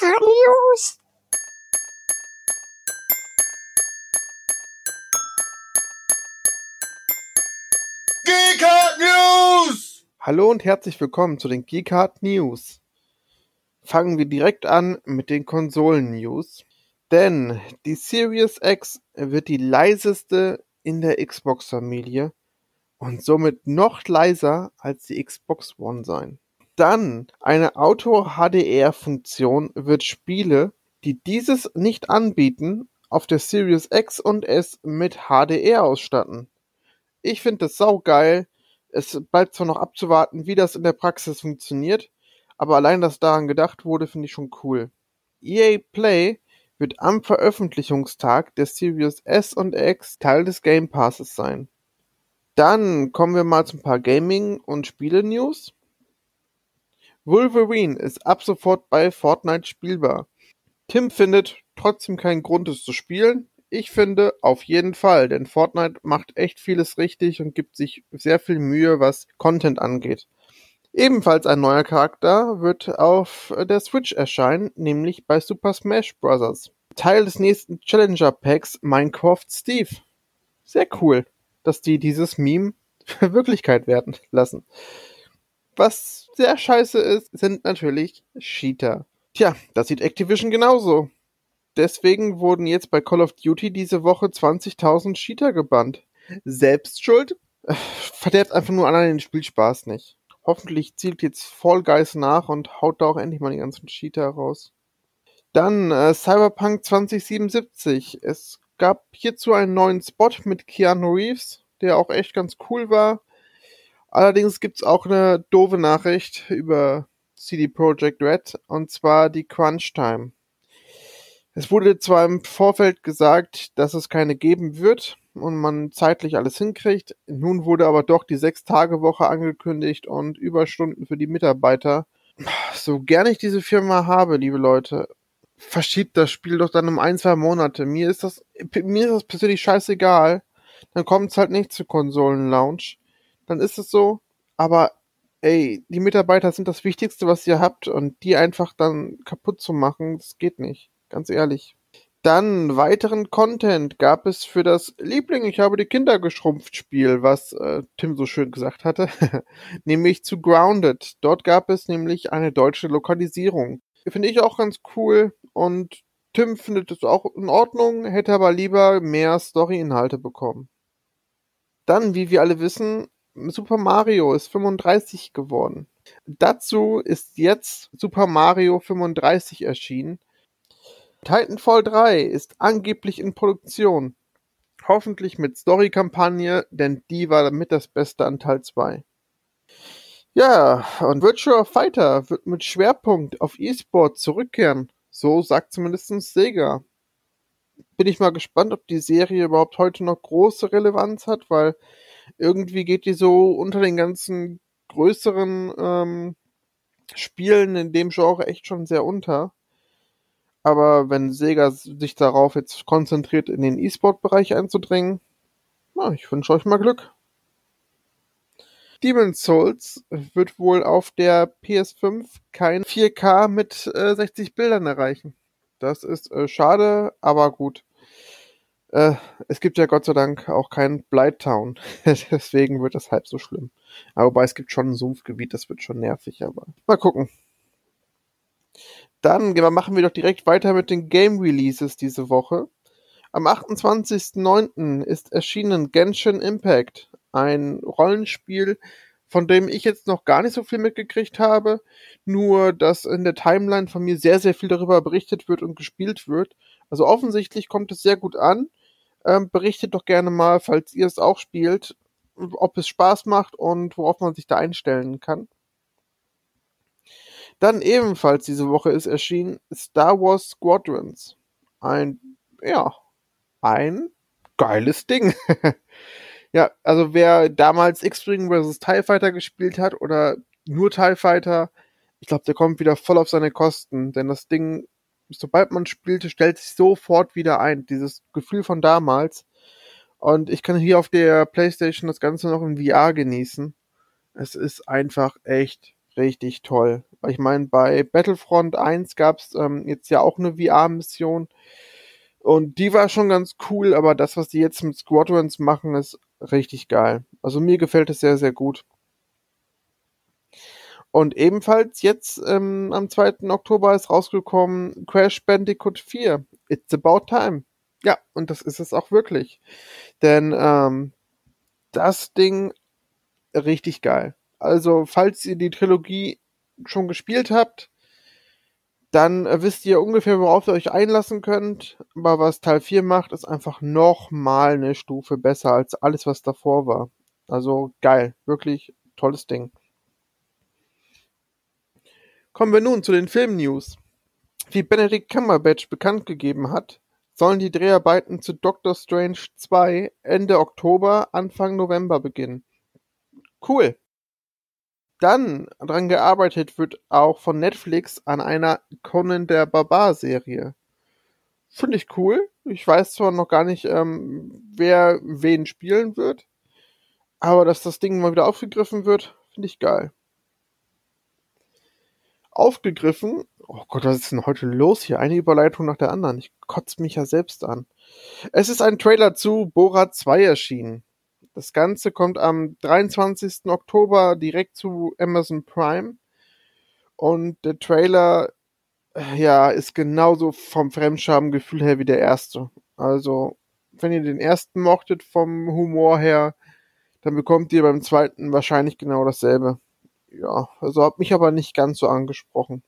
News. Geekart News! Hallo und herzlich willkommen zu den Geekart News. Fangen wir direkt an mit den Konsolen-News. Denn die Series X wird die leiseste in der Xbox-Familie und somit noch leiser als die Xbox One sein. Dann eine Auto-HDR-Funktion wird Spiele, die dieses nicht anbieten, auf der Series X und S mit HDR ausstatten. Ich finde das saugeil. Es bleibt zwar noch abzuwarten, wie das in der Praxis funktioniert, aber allein, dass daran gedacht wurde, finde ich schon cool. EA Play wird am Veröffentlichungstag der Series S und X Teil des Game Passes sein. Dann kommen wir mal zu ein paar Gaming- und Spiele-News. Wolverine ist ab sofort bei Fortnite spielbar. Tim findet trotzdem keinen Grund, es zu spielen. Ich finde auf jeden Fall, denn Fortnite macht echt vieles richtig und gibt sich sehr viel Mühe, was Content angeht. Ebenfalls ein neuer Charakter wird auf der Switch erscheinen, nämlich bei Super Smash Bros. Teil des nächsten Challenger Packs Minecraft Steve. Sehr cool, dass die dieses Meme Wirklichkeit werden lassen. Was sehr scheiße ist, sind natürlich Cheater. Tja, das sieht Activision genauso. Deswegen wurden jetzt bei Call of Duty diese Woche 20.000 Cheater gebannt. Selbst schuld? Verderbt einfach nur anderen den Spielspaß nicht. Hoffentlich zielt jetzt Fall Guys nach und haut da auch endlich mal die ganzen Cheater raus. Dann äh, Cyberpunk 2077. Es gab hierzu einen neuen Spot mit Keanu Reeves, der auch echt ganz cool war. Allerdings gibt's auch eine doofe Nachricht über CD Projekt Red, und zwar die Crunch Time. Es wurde zwar im Vorfeld gesagt, dass es keine geben wird und man zeitlich alles hinkriegt. Nun wurde aber doch die Sechs-Tage-Woche angekündigt und Überstunden für die Mitarbeiter. So gern ich diese Firma habe, liebe Leute, verschiebt das Spiel doch dann um ein, zwei Monate. Mir ist das, mir ist das persönlich scheißegal. Dann kommt es halt nicht zu Konsolen-Lounge. Dann ist es so. Aber ey, die Mitarbeiter sind das Wichtigste, was ihr habt und die einfach dann kaputt zu machen, das geht nicht. Ganz ehrlich. Dann weiteren Content gab es für das Liebling, ich habe die Kinder geschrumpft Spiel, was äh, Tim so schön gesagt hatte, nämlich zu Grounded. Dort gab es nämlich eine deutsche Lokalisierung. Finde ich auch ganz cool und Tim findet es auch in Ordnung, hätte aber lieber mehr Story-Inhalte bekommen. Dann, wie wir alle wissen, Super Mario ist 35 geworden. Dazu ist jetzt Super Mario 35 erschienen Titanfall 3 ist angeblich in Produktion. Hoffentlich mit Story-Kampagne, denn die war damit das Beste an Teil 2. Ja, und Virtual Fighter wird mit Schwerpunkt auf E-Sport zurückkehren. So sagt zumindest Sega. Bin ich mal gespannt, ob die Serie überhaupt heute noch große Relevanz hat, weil irgendwie geht die so unter den ganzen größeren ähm, Spielen in dem Genre echt schon sehr unter. Aber wenn Sega sich darauf jetzt konzentriert, in den E-Sport-Bereich einzudringen, na, ich wünsche euch mal Glück. Demon's Souls wird wohl auf der PS5 kein 4K mit äh, 60 Bildern erreichen. Das ist äh, schade, aber gut. Äh, es gibt ja Gott sei Dank auch kein Blighttown. Deswegen wird das halb so schlimm. Aber es gibt schon ein Sumpfgebiet, das wird schon nervig, aber mal gucken. Dann machen wir doch direkt weiter mit den Game Releases diese Woche. Am 28.09. ist erschienen Genshin Impact, ein Rollenspiel, von dem ich jetzt noch gar nicht so viel mitgekriegt habe, nur dass in der Timeline von mir sehr, sehr viel darüber berichtet wird und gespielt wird. Also offensichtlich kommt es sehr gut an. Ähm, berichtet doch gerne mal, falls ihr es auch spielt, ob es Spaß macht und worauf man sich da einstellen kann. Dann ebenfalls diese Woche ist erschienen Star Wars Squadrons. Ein, ja, ein geiles Ding. ja, also wer damals X-Wing vs. TIE Fighter gespielt hat oder nur TIE Fighter, ich glaube, der kommt wieder voll auf seine Kosten, denn das Ding, sobald man spielte, stellt sich sofort wieder ein. Dieses Gefühl von damals. Und ich kann hier auf der Playstation das Ganze noch in VR genießen. Es ist einfach echt richtig toll. Ich meine, bei Battlefront 1 gab's ähm, jetzt ja auch eine VR-Mission. Und die war schon ganz cool, aber das, was die jetzt mit Squadrons machen, ist richtig geil. Also mir gefällt es sehr, sehr gut. Und ebenfalls jetzt ähm, am 2. Oktober ist rausgekommen Crash Bandicoot 4. It's about time. Ja, und das ist es auch wirklich. Denn ähm, das Ding richtig geil. Also, falls ihr die Trilogie schon gespielt habt, dann wisst ihr ungefähr, worauf ihr euch einlassen könnt. Aber was Teil 4 macht, ist einfach nochmal eine Stufe besser als alles, was davor war. Also geil, wirklich tolles Ding. Kommen wir nun zu den Film-News. Wie Benedict Cumberbatch bekannt gegeben hat, sollen die Dreharbeiten zu Doctor Strange 2 Ende Oktober, Anfang November beginnen. Cool. Dann dran gearbeitet wird auch von Netflix an einer Conan der Barbar Serie. Finde ich cool. Ich weiß zwar noch gar nicht, ähm, wer wen spielen wird, aber dass das Ding mal wieder aufgegriffen wird, finde ich geil. Aufgegriffen, oh Gott, was ist denn heute los hier? Eine Überleitung nach der anderen. Ich kotze mich ja selbst an. Es ist ein Trailer zu Borat 2 erschienen. Das Ganze kommt am 23. Oktober direkt zu Amazon Prime. Und der Trailer, äh, ja, ist genauso vom Fremdscham-Gefühl her wie der erste. Also, wenn ihr den ersten mochtet vom Humor her, dann bekommt ihr beim zweiten wahrscheinlich genau dasselbe. Ja, also hat mich aber nicht ganz so angesprochen.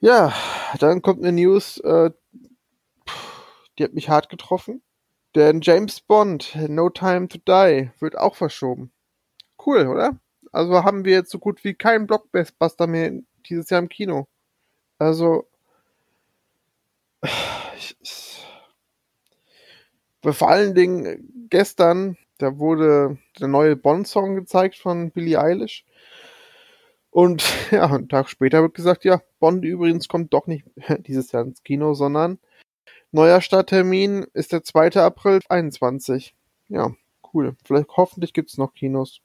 Ja, dann kommt eine News, äh, die hat mich hart getroffen. Denn James Bond, No Time to Die, wird auch verschoben. Cool, oder? Also haben wir jetzt so gut wie keinen Blockbuster mehr dieses Jahr im Kino. Also. Ich, ich, vor allen Dingen gestern, da wurde der neue Bond-Song gezeigt von Billie Eilish. Und ja, einen Tag später wird gesagt, ja, Bond übrigens kommt doch nicht dieses Jahr ins Kino, sondern Neuer Starttermin ist der 2. April 21. Ja, cool. Vielleicht hoffentlich gibt's noch Kinos.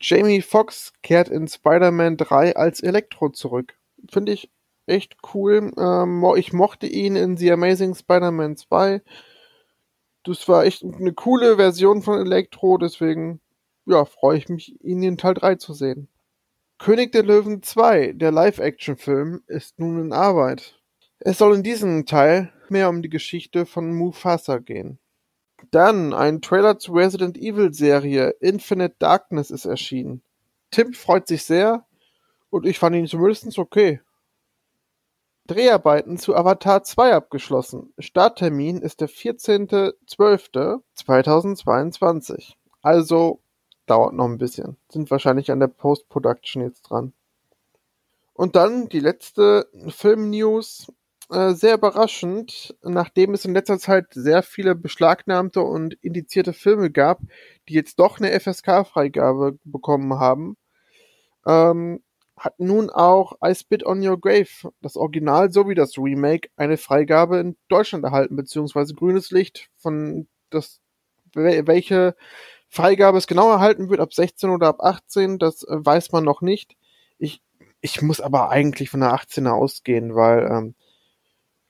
Jamie Foxx kehrt in Spider-Man 3 als Elektro zurück. Finde ich echt cool. Ähm, ich mochte ihn in The Amazing Spider-Man 2. Das war echt eine coole Version von Elektro, deswegen ja, freue ich mich, ihn in Teil 3 zu sehen. König der Löwen 2, der Live-Action-Film, ist nun in Arbeit. Es soll in diesem Teil mehr um die Geschichte von Mufasa gehen. Dann ein Trailer zur Resident Evil Serie Infinite Darkness ist erschienen. Tim freut sich sehr und ich fand ihn zumindest okay. Dreharbeiten zu Avatar 2 abgeschlossen. Starttermin ist der 14.12.2022. Also dauert noch ein bisschen. Sind wahrscheinlich an der Post-Production jetzt dran. Und dann die letzte Film-News. Äh, sehr überraschend, nachdem es in letzter Zeit sehr viele beschlagnahmte und indizierte Filme gab, die jetzt doch eine FSK-Freigabe bekommen haben, ähm, hat nun auch I Spit on Your Grave, das Original sowie das Remake, eine Freigabe in Deutschland erhalten, beziehungsweise grünes Licht von das, welche Freigabe es genau erhalten wird, ab 16 oder ab 18, das äh, weiß man noch nicht. Ich, ich muss aber eigentlich von der 18er ausgehen, weil ähm,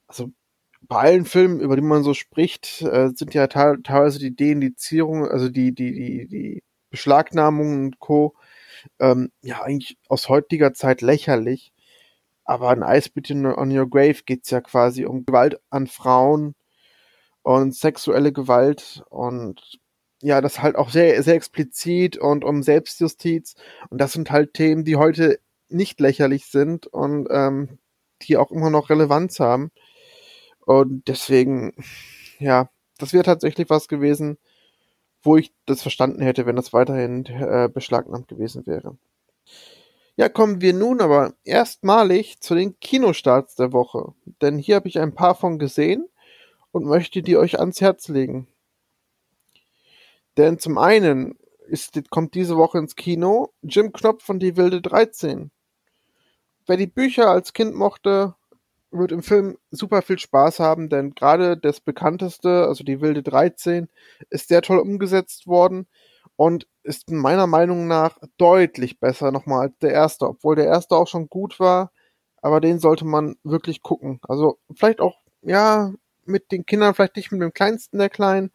also bei allen Filmen, über die man so spricht, äh, sind ja teilweise die Deindizierungen, also die, die, die, die Beschlagnahmungen und Co. Ähm, ja, eigentlich aus heutiger Zeit lächerlich. Aber in Ice Bitte on Your Grave geht's ja quasi um Gewalt an Frauen und sexuelle Gewalt und ja, das halt auch sehr, sehr explizit und um Selbstjustiz. Und das sind halt Themen, die heute nicht lächerlich sind und ähm, die auch immer noch Relevanz haben. Und deswegen, ja, das wäre tatsächlich was gewesen, wo ich das verstanden hätte, wenn das weiterhin äh, beschlagnahmt gewesen wäre. Ja, kommen wir nun aber erstmalig zu den Kinostarts der Woche. Denn hier habe ich ein paar von gesehen und möchte die euch ans Herz legen. Denn zum einen ist, kommt diese Woche ins Kino Jim Knopf von Die Wilde 13. Wer die Bücher als Kind mochte, wird im Film super viel Spaß haben, denn gerade das bekannteste, also die wilde 13, ist sehr toll umgesetzt worden und ist meiner Meinung nach deutlich besser nochmal als der erste, obwohl der erste auch schon gut war, aber den sollte man wirklich gucken. Also vielleicht auch, ja, mit den Kindern, vielleicht nicht mit dem kleinsten der Kleinen,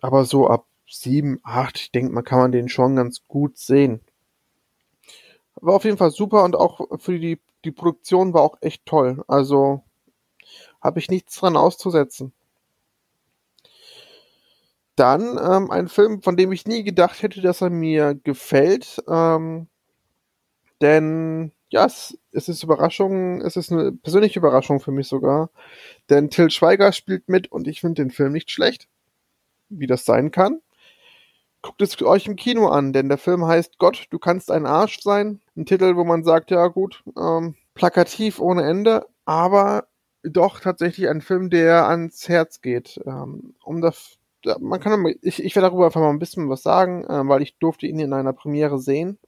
aber so ab sieben, acht, ich denke, man kann man den schon ganz gut sehen. War auf jeden Fall super und auch für die, die Produktion war auch echt toll. Also habe ich nichts dran auszusetzen. Dann ähm, ein Film, von dem ich nie gedacht hätte, dass er mir gefällt. Ähm, denn ja, es, es ist Überraschung, es ist eine persönliche Überraschung für mich sogar. Denn Till Schweiger spielt mit und ich finde den Film nicht schlecht. Wie das sein kann. Guckt es euch im Kino an, denn der Film heißt Gott, du kannst ein Arsch sein. Ein Titel, wo man sagt, ja gut, ähm, plakativ ohne Ende, aber doch tatsächlich ein Film, der ans Herz geht. Ähm, um das man kann, ich, ich werde darüber einfach mal ein bisschen was sagen, äh, weil ich durfte ihn in einer Premiere sehen.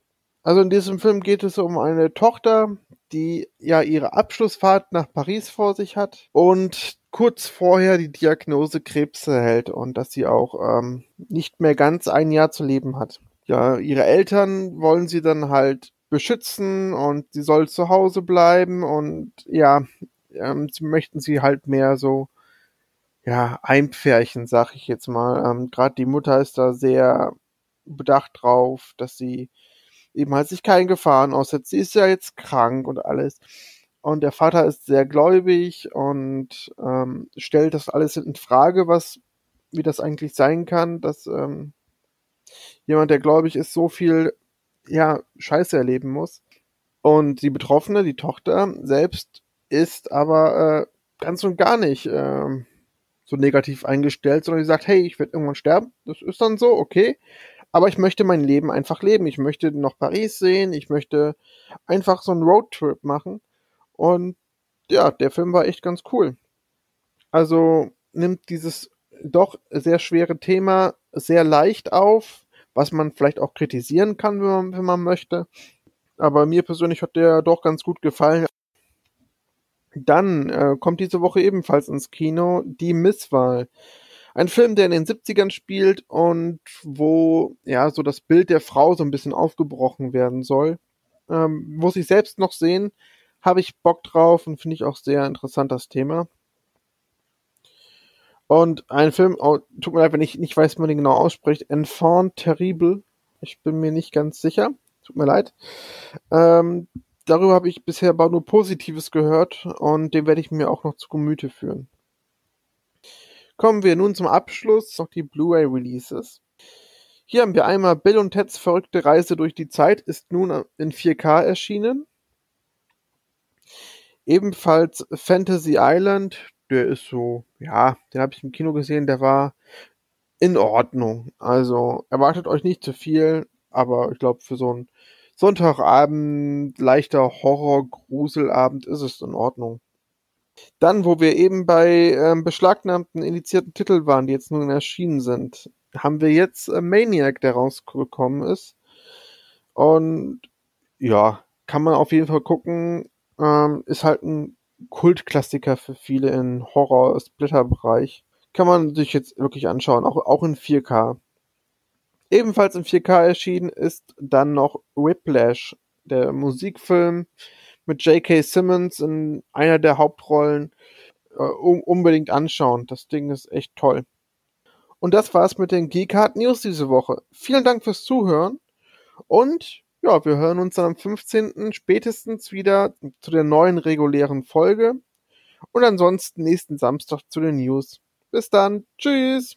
Also in diesem Film geht es um eine Tochter, die ja ihre Abschlussfahrt nach Paris vor sich hat und kurz vorher die Diagnose Krebs erhält und dass sie auch ähm, nicht mehr ganz ein Jahr zu leben hat. Ja, ihre Eltern wollen sie dann halt beschützen und sie soll zu Hause bleiben und ja, ähm, sie möchten sie halt mehr so ja, einpferchen, sag ich jetzt mal. Ähm, Gerade die Mutter ist da sehr bedacht drauf, dass sie eben halt sich keinen Gefahren aussetzt. Sie ist ja jetzt krank und alles. Und der Vater ist sehr gläubig und ähm, stellt das alles in Frage, was, wie das eigentlich sein kann, dass ähm, jemand, der gläubig ist, so viel, ja, Scheiße erleben muss. Und die Betroffene, die Tochter selbst, ist aber äh, ganz und gar nicht äh, so negativ eingestellt, sondern die sagt, hey, ich werde irgendwann sterben. Das ist dann so, okay. Aber ich möchte mein Leben einfach leben. Ich möchte noch Paris sehen. Ich möchte einfach so einen Roadtrip machen. Und ja, der Film war echt ganz cool. Also nimmt dieses doch sehr schwere Thema sehr leicht auf, was man vielleicht auch kritisieren kann, wenn man, wenn man möchte. Aber mir persönlich hat der doch ganz gut gefallen. Dann äh, kommt diese Woche ebenfalls ins Kino Die Misswahl. Ein Film, der in den 70ern spielt und wo ja so das Bild der Frau so ein bisschen aufgebrochen werden soll. Ähm, muss ich selbst noch sehen, habe ich Bock drauf und finde ich auch sehr interessant das Thema. Und ein Film, oh, tut mir leid, wenn ich nicht weiß, wie man den genau ausspricht, Enfant Terrible. Ich bin mir nicht ganz sicher. Tut mir leid. Ähm, darüber habe ich bisher aber nur Positives gehört und den werde ich mir auch noch zu Gemüte führen. Kommen wir nun zum Abschluss noch die Blu-ray Releases. Hier haben wir einmal Bill und Teds verrückte Reise durch die Zeit ist nun in 4K erschienen. Ebenfalls Fantasy Island, der ist so, ja, den habe ich im Kino gesehen, der war in Ordnung. Also erwartet euch nicht zu viel, aber ich glaube für so ein Sonntagabend, leichter Horror-Gruselabend ist es in Ordnung. Dann, wo wir eben bei ähm, beschlagnahmten indizierten Titeln waren, die jetzt nun erschienen sind, haben wir jetzt äh, Maniac, der rausgekommen ist. Und ja, kann man auf jeden Fall gucken. Ähm, ist halt ein Kultklassiker für viele im Horror-Splitter-Bereich. Kann man sich jetzt wirklich anschauen, auch, auch in 4K. Ebenfalls in 4K erschienen ist dann noch Whiplash, der Musikfilm mit J.K. Simmons in einer der Hauptrollen. Äh, unbedingt anschauen. Das Ding ist echt toll. Und das war's mit den Geekart News diese Woche. Vielen Dank fürs Zuhören und ja, wir hören uns dann am 15. spätestens wieder zu der neuen regulären Folge und ansonsten nächsten Samstag zu den News. Bis dann. Tschüss.